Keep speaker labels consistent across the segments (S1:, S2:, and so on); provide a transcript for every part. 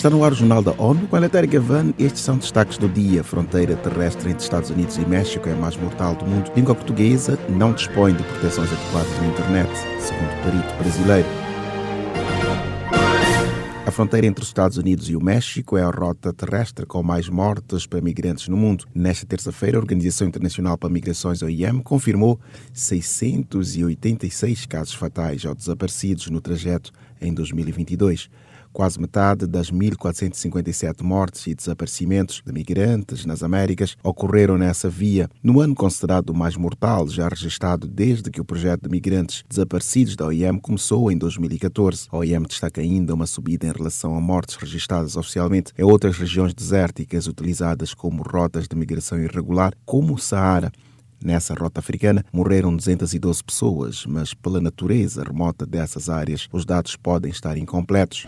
S1: Está no ar o Jornal da ONU com a Letéria Gavan. Estes são destaques do dia. Fronteira terrestre entre Estados Unidos e México é a mais mortal do mundo. Língua portuguesa não dispõe de proteções adequadas na internet, segundo o perito brasileiro. A fronteira entre os Estados Unidos e o México é a rota terrestre com mais mortes para migrantes no mundo. Nesta terça-feira, a Organização Internacional para Migrações, OIM, confirmou 686 casos fatais ou desaparecidos no trajeto em 2022. Quase metade das 1.457 mortes e desaparecimentos de migrantes nas Américas ocorreram nessa via, no ano considerado o mais mortal já registrado desde que o projeto de migrantes desaparecidos da OIM começou em 2014. A OIM destaca ainda uma subida em relação a mortes registradas oficialmente em outras regiões desérticas utilizadas como rotas de migração irregular, como o Saara. Nessa rota africana morreram 212 pessoas, mas pela natureza remota dessas áreas, os dados podem estar incompletos.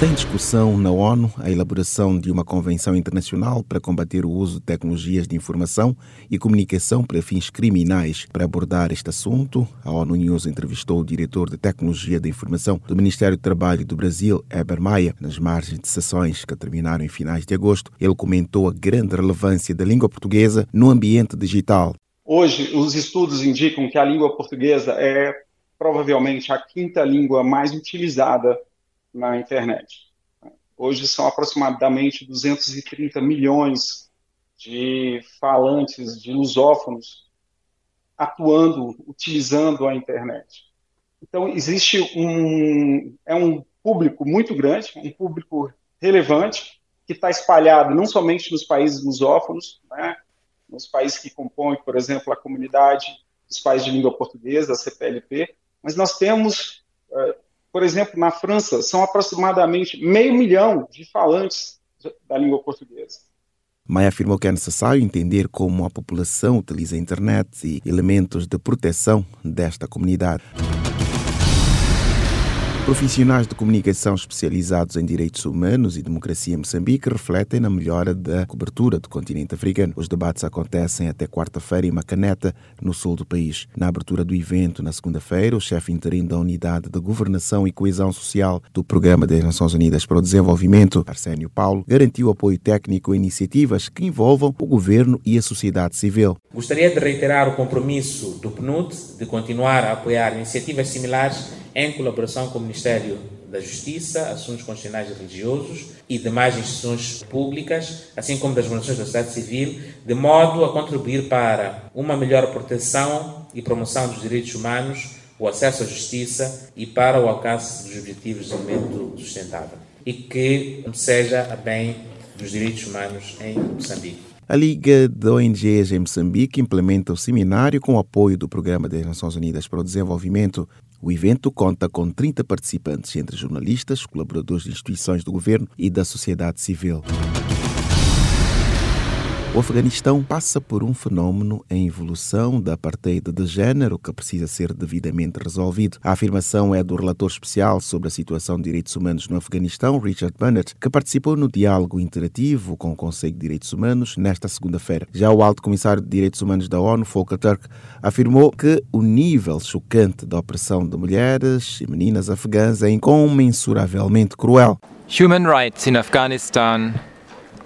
S1: Está em discussão na ONU a elaboração de uma convenção internacional para combater o uso de tecnologias de informação e comunicação para fins criminais. Para abordar este assunto, a ONU News entrevistou o diretor de Tecnologia da Informação do Ministério do Trabalho do Brasil, Eber Maia, nas margens de sessões que terminaram em finais de agosto. Ele comentou a grande relevância da língua portuguesa no ambiente digital.
S2: Hoje, os estudos indicam que a língua portuguesa é provavelmente a quinta língua mais utilizada na internet. Hoje são aproximadamente 230 milhões de falantes, de lusófonos atuando, utilizando a internet. Então existe um é um público muito grande, um público relevante que está espalhado não somente nos países lusófonos, né, nos países que compõem, por exemplo, a comunidade dos países de língua portuguesa, a CPLP, mas nós temos uh, por exemplo, na França, são aproximadamente meio milhão de falantes da língua portuguesa.
S1: Maia afirmou que é necessário entender como a população utiliza a internet e elementos de proteção desta comunidade. Profissionais de comunicação especializados em direitos humanos e democracia em Moçambique refletem na melhora da cobertura do continente africano. Os debates acontecem até quarta-feira em Macaneta, no sul do país. Na abertura do evento, na segunda-feira, o chefe interino da Unidade de Governação e Coesão Social do Programa das Nações Unidas para o Desenvolvimento, Arsénio Paulo, garantiu apoio técnico a iniciativas que envolvam o governo e a sociedade civil.
S3: Gostaria de reiterar o compromisso do PNUD de continuar a apoiar iniciativas similares em colaboração com o Ministério da Justiça, Assuntos Constitucionais e Religiosos e demais instituições públicas, assim como das organizações da sociedade civil, de modo a contribuir para uma melhor proteção e promoção dos direitos humanos, o acesso à justiça e para o alcance dos objetivos de desenvolvimento sustentável. E que seja a bem dos direitos humanos em Moçambique.
S1: A Liga de ONGs em Moçambique implementa o seminário com o apoio do Programa das Nações Unidas para o Desenvolvimento. O evento conta com 30 participantes, entre jornalistas, colaboradores de instituições do governo e da sociedade civil. O Afeganistão passa por um fenômeno em evolução da apartheid de género que precisa ser devidamente resolvido. A afirmação é do relator especial sobre a situação de direitos humanos no Afeganistão, Richard Bennett, que participou no diálogo interativo com o Conselho de Direitos Humanos nesta segunda-feira. Já o alto comissário de Direitos Humanos da ONU, Volker Turk, afirmou que o nível chocante da opressão de mulheres e meninas afegãs é incomensuravelmente cruel.
S4: Human rights in Afghanistan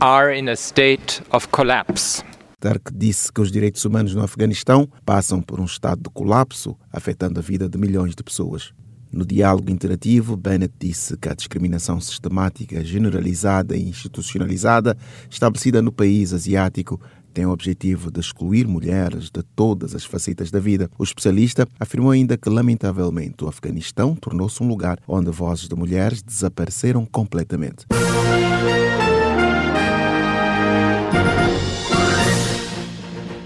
S4: are in a state of collapse.
S1: Turk disse que os direitos humanos no Afeganistão passam por um estado de colapso, afetando a vida de milhões de pessoas. No diálogo interativo, Bennett disse que a discriminação sistemática, generalizada e institucionalizada estabelecida no país asiático tem o objetivo de excluir mulheres de todas as facetas da vida. O especialista afirmou ainda que, lamentavelmente, o Afeganistão tornou-se um lugar onde vozes de mulheres desapareceram completamente.